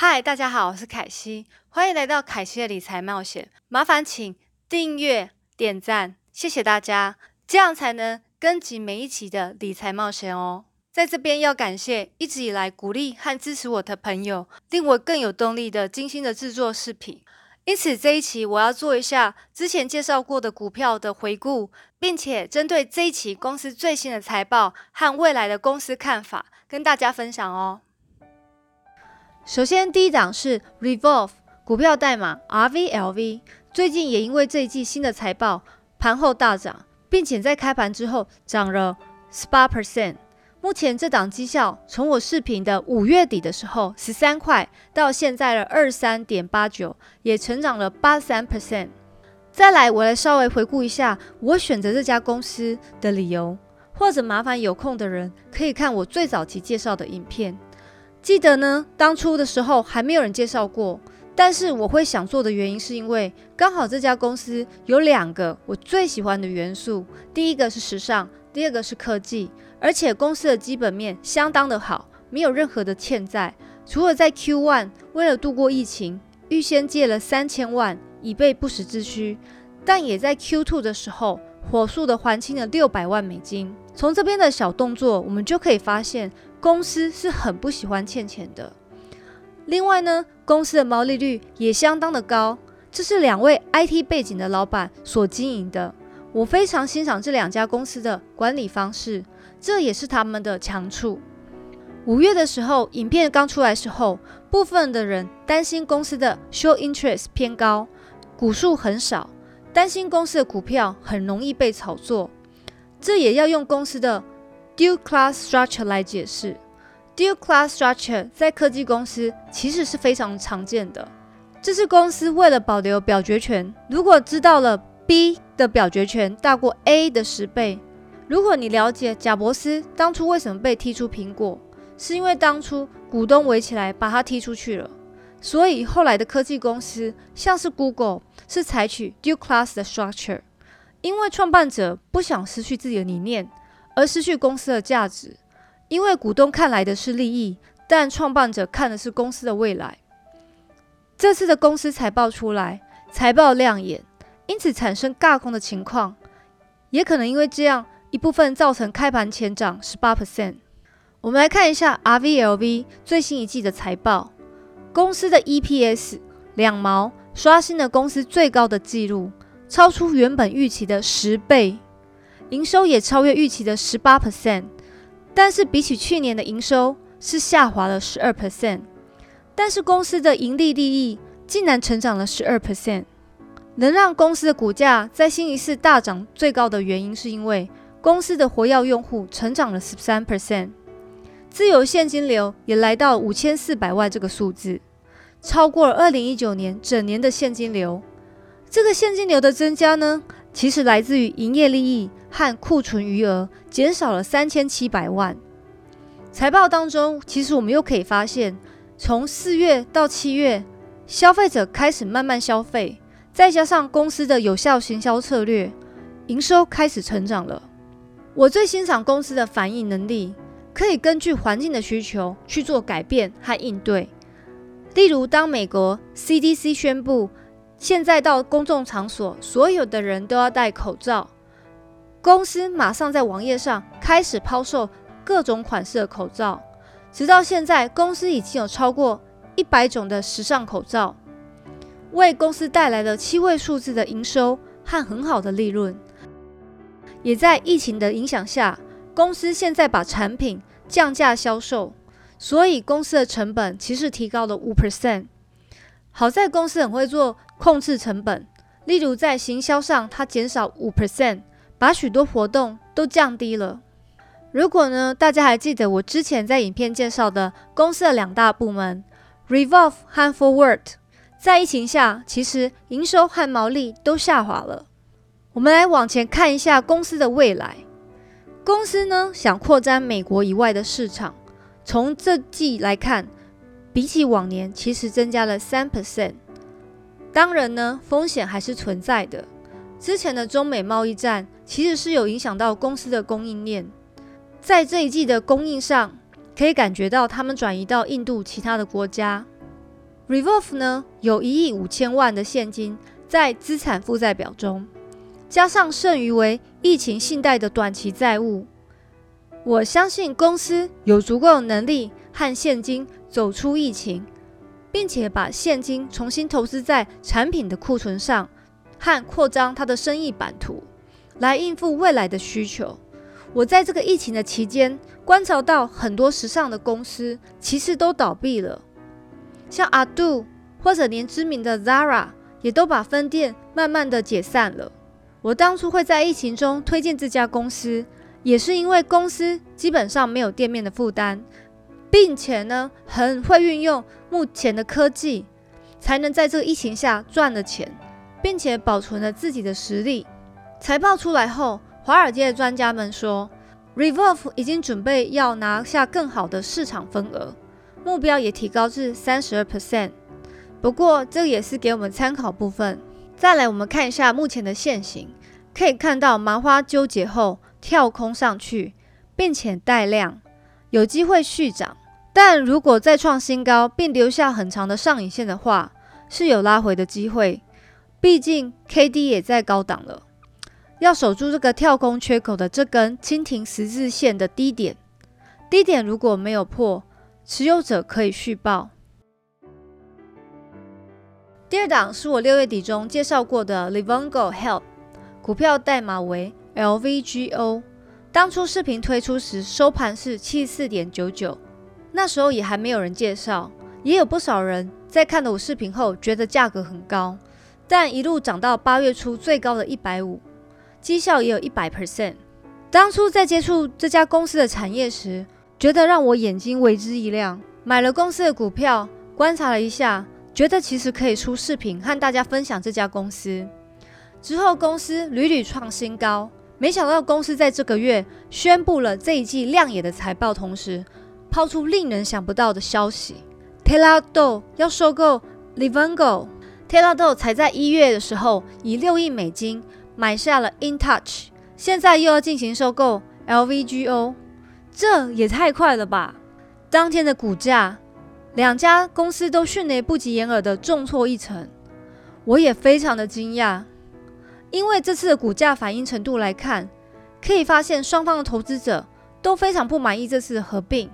嗨，大家好，我是凯西，欢迎来到凯西的理财冒险。麻烦请订阅、点赞，谢谢大家，这样才能跟紧每一期的理财冒险哦。在这边要感谢一直以来鼓励和支持我的朋友，令我更有动力的精心的制作视频。因此这一期我要做一下之前介绍过的股票的回顾，并且针对这一期公司最新的财报和未来的公司看法，跟大家分享哦。首先，第一档是 Revolve 股票代码 RVLV，最近也因为这一季新的财报盘后大涨，并且在开盘之后涨了十八 percent。目前这档绩效从我视频的五月底的时候十三块，到现在的二三点八九，也成长了八三 percent。再来，我来稍微回顾一下我选择这家公司的理由，或者麻烦有空的人可以看我最早期介绍的影片。记得呢，当初的时候还没有人介绍过，但是我会想做的原因是因为刚好这家公司有两个我最喜欢的元素，第一个是时尚，第二个是科技，而且公司的基本面相当的好，没有任何的欠债，除了在 Q one 为了度过疫情，预先借了三千万以备不时之需，但也在 Q two 的时候火速的还清了六百万美金。从这边的小动作，我们就可以发现。公司是很不喜欢欠钱的。另外呢，公司的毛利率也相当的高，这是两位 IT 背景的老板所经营的。我非常欣赏这两家公司的管理方式，这也是他们的强处。五月的时候，影片刚出来时候，部分的人担心公司的 show interest 偏高，股数很少，担心公司的股票很容易被炒作。这也要用公司的。Dual class structure 来解释，Dual class structure 在科技公司其实是非常常见的。这是公司为了保留表决权，如果知道了 B 的表决权大过 A 的十倍，如果你了解贾伯斯当初为什么被踢出苹果，是因为当初股东围起来把他踢出去了。所以后来的科技公司，像是 Google，是采取 Dual class 的 structure，因为创办者不想失去自己的理念。而失去公司的价值，因为股东看来的是利益，但创办者看的是公司的未来。这次的公司财报出来，财报亮眼，因此产生尬空的情况，也可能因为这样一部分造成开盘前涨十八 percent。我们来看一下 RVLV 最新一季的财报，公司的 EPS 两毛，刷新了公司最高的纪录，超出原本预期的十倍。营收也超越预期的十八 percent，但是比起去年的营收是下滑了十二 percent，但是公司的盈利利益竟然成长了十二 percent，能让公司的股价在新一次大涨最高的原因是因为公司的活跃用户成长了十三 percent，自由现金流也来到五千四百万这个数字，超过了二零一九年整年的现金流。这个现金流的增加呢，其实来自于营业利益。和库存余额减少了三千七百万。财报当中，其实我们又可以发现，从四月到七月，消费者开始慢慢消费，再加上公司的有效行销策略，营收开始成长了。我最欣赏公司的反应能力，可以根据环境的需求去做改变和应对。例如，当美国 CDC 宣布现在到公众场所，所有的人都要戴口罩。公司马上在网页上开始抛售各种款式的口罩，直到现在，公司已经有超过一百种的时尚口罩，为公司带来了七位数字的营收和很好的利润。也在疫情的影响下，公司现在把产品降价销售，所以公司的成本其实提高了五 percent。好在公司很会做控制成本，例如在行销上，它减少五 percent。把许多活动都降低了。如果呢，大家还记得我之前在影片介绍的公司的两大部门 Revolve 和 Forward，在疫情下，其实营收和毛利都下滑了。我们来往前看一下公司的未来。公司呢想扩展美国以外的市场。从这季来看，比起往年，其实增加了三 percent。当然呢，风险还是存在的。之前的中美贸易战其实是有影响到公司的供应链，在这一季的供应上，可以感觉到他们转移到印度其他的国家。Revolve 呢有一亿五千万的现金在资产负债表中，加上剩余为疫情信贷的短期债务，我相信公司有足够的能力和现金走出疫情，并且把现金重新投资在产品的库存上和扩张它的生意版图，来应付未来的需求。我在这个疫情的期间，观察到很多时尚的公司其实都倒闭了，像阿杜或者连知名的 Zara 也都把分店慢慢的解散了。我当初会在疫情中推荐这家公司，也是因为公司基本上没有店面的负担，并且呢很会运用目前的科技，才能在这个疫情下赚了钱，并且保存了自己的实力。财报出来后。华尔街的专家们说，Revolve 已经准备要拿下更好的市场份额，目标也提高至三十二 percent。不过，这也是给我们参考部分。再来，我们看一下目前的现形，可以看到麻花纠结后跳空上去，并且带量，有机会续涨。但如果再创新高并留下很长的上影线的话，是有拉回的机会。毕竟 K D 也在高档了。要守住这个跳空缺口的这根蜻蜓十字线的低点，低点如果没有破，持有者可以续报。第二档是我六月底中介绍过的 Livongo Health，股票代码为 LVGO。当初视频推出时收盘是七四点九九，那时候也还没有人介绍，也有不少人在看了我视频后觉得价格很高，但一路涨到八月初最高的一百五。绩效也有一百 percent。当初在接触这家公司的产业时，觉得让我眼睛为之一亮，买了公司的股票，观察了一下，觉得其实可以出视频和大家分享这家公司。之后公司屡屡创新高，没想到公司在这个月宣布了这一季亮眼的财报，同时抛出令人想不到的消息 t e l a d o 要收购 Livongo。t e l a d o 才在一月的时候以六亿美金。买下了 InTouch，现在又要进行收购 LVGO，这也太快了吧！当天的股价，两家公司都迅雷不及掩耳的重挫一成，我也非常的惊讶。因为这次的股价反应程度来看，可以发现双方的投资者都非常不满意这次的合并。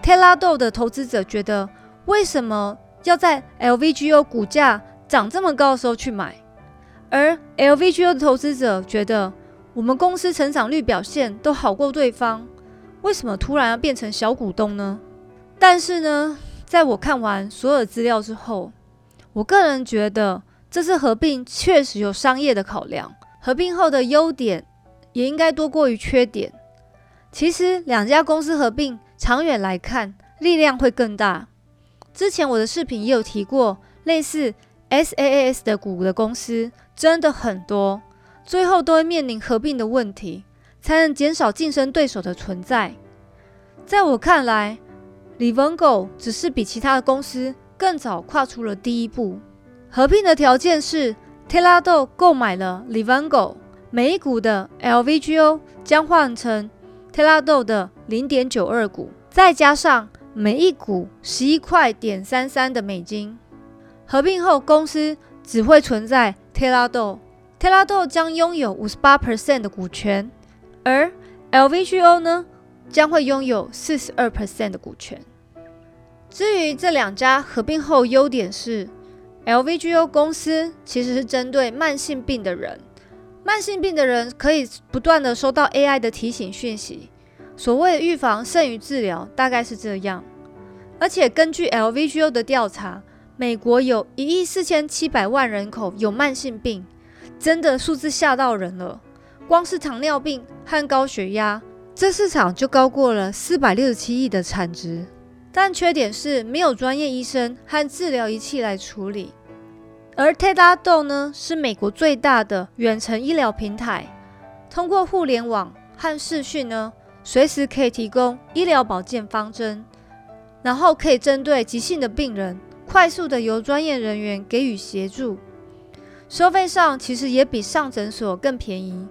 t e l a d o 的投资者觉得，为什么要在 LVGO 股价涨这么高的时候去买？而 LVGO 的投资者觉得，我们公司成长率表现都好过对方，为什么突然要变成小股东呢？但是呢，在我看完所有资料之后，我个人觉得这次合并确实有商业的考量，合并后的优点也应该多过于缺点。其实两家公司合并，长远来看力量会更大。之前我的视频也有提过，类似 SaaS 的股的公司。真的很多，最后都会面临合并的问题，才能减少竞争对手的存在。在我看来，Livongo 只是比其他的公司更早跨出了第一步。合并的条件是 t e l a d o 购买了 Livongo，每一股的 LVGO 将换成 t e l a d o 的零点九二股，再加上每一股十一块点三三的美金。合并后，公司只会存在。t e l a d o t e l a d o 将拥有五十八 percent 的股权，而 LVGO 呢将会拥有四十二 percent 的股权。至于这两家合并后优点是，LVGO 公司其实是针对慢性病的人，慢性病的人可以不断的收到 AI 的提醒讯息，所谓预防胜于治疗，大概是这样。而且根据 LVGO 的调查。美国有一亿四千七百万人口有慢性病，真的数字吓到人了。光是糖尿病和高血压，这市场就高过了四百六十七亿的产值。但缺点是没有专业医生和治疗仪器来处理。而 Teladoc 呢，是美国最大的远程医疗平台，通过互联网和视讯呢，随时可以提供医疗保健方针，然后可以针对急性的病人。快速的由专业人员给予协助，收费上其实也比上诊所更便宜，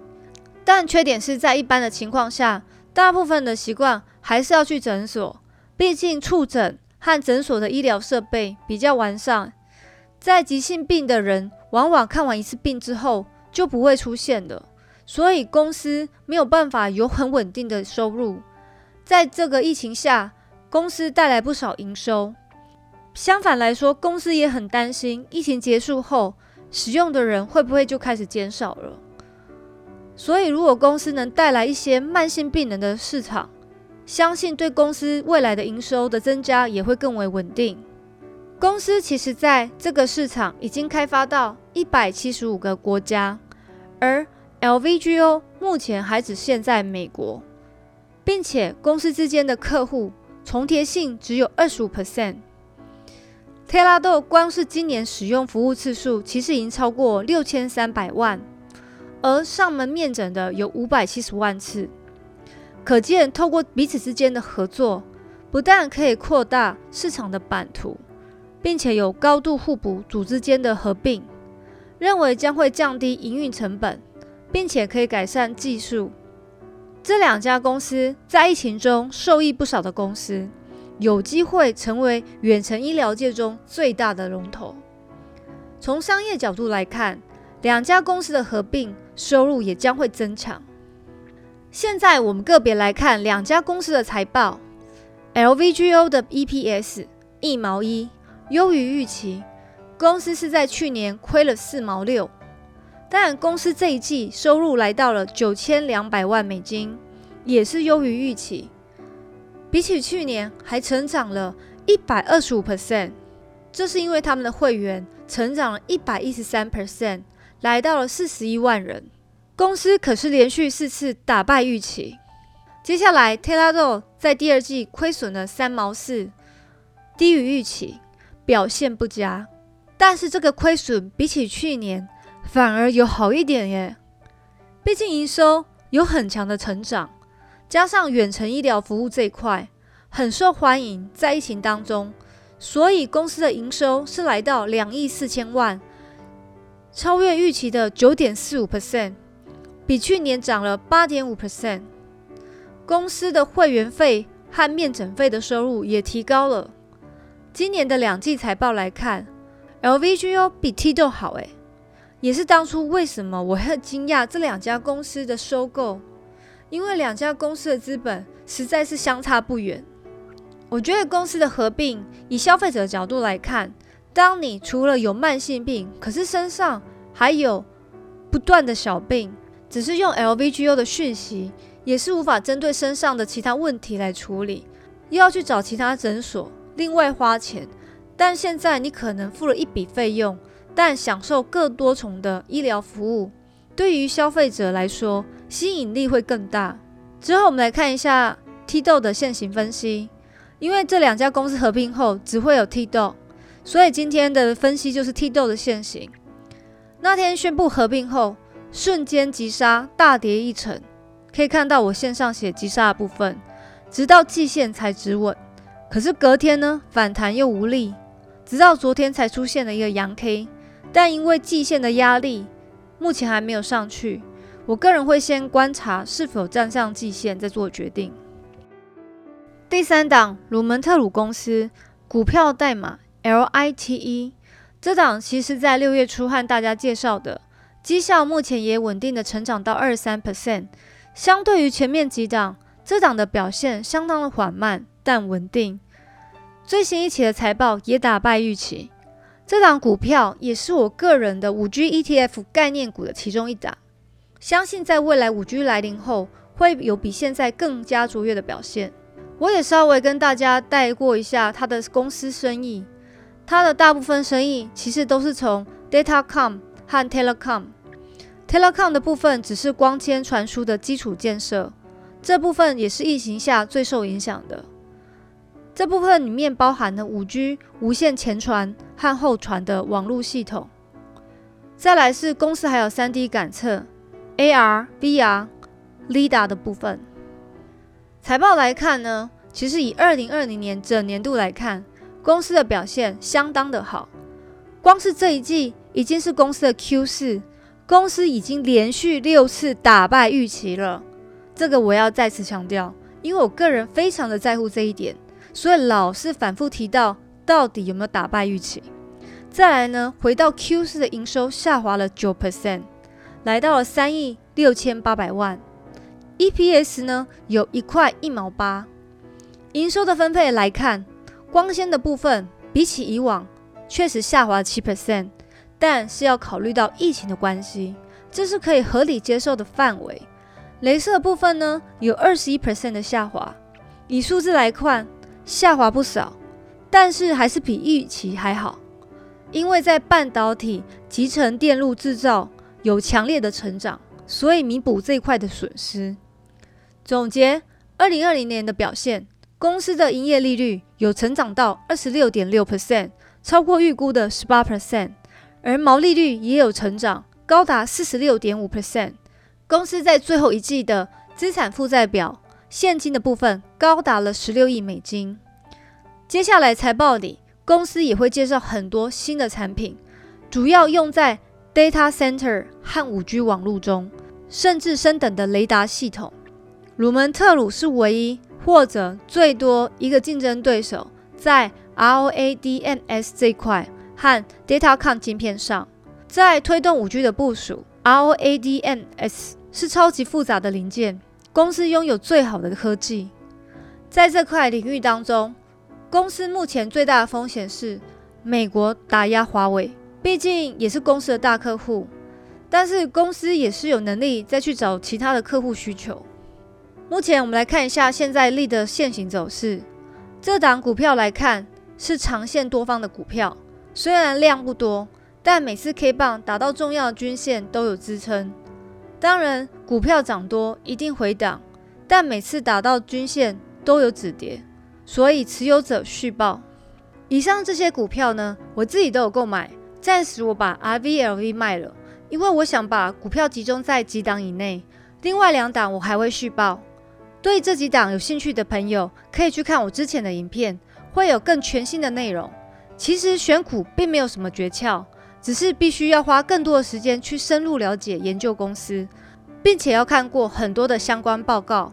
但缺点是在一般的情况下，大部分的习惯还是要去诊所，毕竟触诊和诊所的医疗设备比较完善，在急性病的人往往看完一次病之后就不会出现了，所以公司没有办法有很稳定的收入。在这个疫情下，公司带来不少营收。相反来说，公司也很担心疫情结束后使用的人会不会就开始减少了。所以，如果公司能带来一些慢性病人的市场，相信对公司未来的营收的增加也会更为稳定。公司其实在这个市场已经开发到一百七十五个国家，而 LVGO 目前还只限在美国，并且公司之间的客户重叠性只有二十五 percent。特拉豆光是今年使用服务次数其实已经超过六千三百万。而上门面诊的有五百七十万次，可见透过彼此之间的合作，不但可以扩大市场的版图，并且有高度互补组织间的合并，认为将会降低营运成本，并且可以改善技术。这两家公司在疫情中受益不少的公司，有机会成为远程医疗界中最大的龙头。从商业角度来看，两家公司的合并。收入也将会增强。现在我们个别来看两家公司的财报。LVGO 的 EPS 一毛一，优于预期。公司是在去年亏了四毛六，但公司这一季收入来到了九千两百万美金，也是优于预期。比起去年还成长了一百二十五 percent，这是因为他们的会员成长了一百一十三 percent。来到了四十一万人，公司可是连续四次打败预期。接下来 t e l a d o 在第二季亏损了三毛四，低于预期，表现不佳。但是这个亏损比起去年反而有好一点耶，毕竟营收有很强的成长，加上远程医疗服务这一块很受欢迎，在疫情当中，所以公司的营收是来到两亿四千万。超越预期的九点四五 percent，比去年涨了八点五 percent。公司的会员费和面诊费的收入也提高了。今年的两季财报来看，LVGO 比 Tdo 好诶，也是当初为什么我很惊讶这两家公司的收购，因为两家公司的资本实在是相差不远。我觉得公司的合并，以消费者的角度来看。当你除了有慢性病，可是身上还有不断的小病，只是用 LVGO 的讯息，也是无法针对身上的其他问题来处理，又要去找其他诊所另外花钱。但现在你可能付了一笔费用，但享受更多重的医疗服务，对于消费者来说吸引力会更大。之后我们来看一下 T 豆的现行分析，因为这两家公司合并后只会有 T 豆。所以今天的分析就是 T 豆的现形。那天宣布合并后，瞬间急杀，大跌一成。可以看到我线上写急杀的部分，直到季线才止稳。可是隔天呢，反弹又无力，直到昨天才出现了一个阳 K。但因为季线的压力，目前还没有上去。我个人会先观察是否站上季线，再做决定。第三档，鲁门特鲁公司股票代码。LITE 这档其实在六月初和大家介绍的，绩效目前也稳定的成长到二十三 percent。相对于前面几档，这档的表现相当的缓慢但稳定。最新一期的财报也打败预期。这档股票也是我个人的五 G ETF 概念股的其中一档，相信在未来五 G 来临后，会有比现在更加卓越的表现。我也稍微跟大家带过一下他的公司生意。他的大部分生意其实都是从 Datacom 和 Telecom。Telecom 的部分只是光纤传输的基础建设，这部分也是疫情下最受影响的。这部分里面包含了 5G 无线前传和后传的网络系统。再来是公司还有 3D 感测、AR、VR、Lida 的部分。财报来看呢，其实以2020年整年度来看。公司的表现相当的好，光是这一季已经是公司的 Q 四，公司已经连续六次打败预期了。这个我要再次强调，因为我个人非常的在乎这一点，所以老是反复提到到底有没有打败预期。再来呢，回到 Q 四的营收下滑了九 percent，来到了三亿六千八百万，EPS 呢有一块一毛八。营收的分配来看，光纤的部分比起以往确实下滑七 percent，但是要考虑到疫情的关系，这是可以合理接受的范围。镭射部分呢有二十一 percent 的下滑，以数字来看下滑不少，但是还是比预期还好。因为在半导体集成电路制造有强烈的成长，所以弥补这一块的损失。总结二零二零年的表现，公司的营业利率有成长到二十六点六 percent，超过预估的十八 percent，而毛利率也有成长，高达四十六点五 percent。公司在最后一季的资产负债表现金的部分高达了十六亿美金。接下来财报里。公司也会介绍很多新的产品，主要用在 data center 和五 G 网络中，甚至升等的雷达系统。鲁门特鲁是唯一或者最多一个竞争对手在 ROADMS 这块和 DataCom 晶片上，在推动五 G 的部署。ROADMS 是超级复杂的零件，公司拥有最好的科技，在这块领域当中。公司目前最大的风险是美国打压华为，毕竟也是公司的大客户。但是公司也是有能力再去找其他的客户需求。目前我们来看一下现在利的现行走势。这档股票来看是长线多方的股票，虽然量不多，但每次 K 棒打到重要均线都有支撑。当然，股票涨多一定回档，但每次打到均线都有止跌。所以持有者续报。以上这些股票呢，我自己都有购买。暂时我把 RVLV 卖了，因为我想把股票集中在几档以内。另外两档我还会续报。对这几档有兴趣的朋友，可以去看我之前的影片，会有更全新的内容。其实选股并没有什么诀窍，只是必须要花更多的时间去深入了解研究公司，并且要看过很多的相关报告，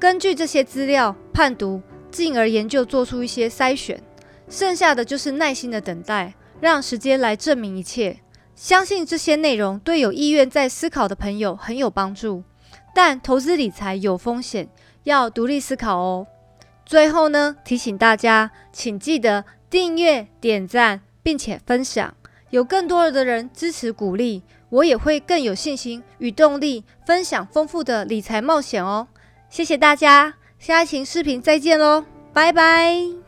根据这些资料判读。进而研究做出一些筛选，剩下的就是耐心的等待，让时间来证明一切。相信这些内容对有意愿在思考的朋友很有帮助。但投资理财有风险，要独立思考哦。最后呢，提醒大家，请记得订阅、点赞，并且分享，有更多的人支持鼓励，我也会更有信心与动力分享丰富的理财冒险哦。谢谢大家。下一期视频再见喽，拜拜。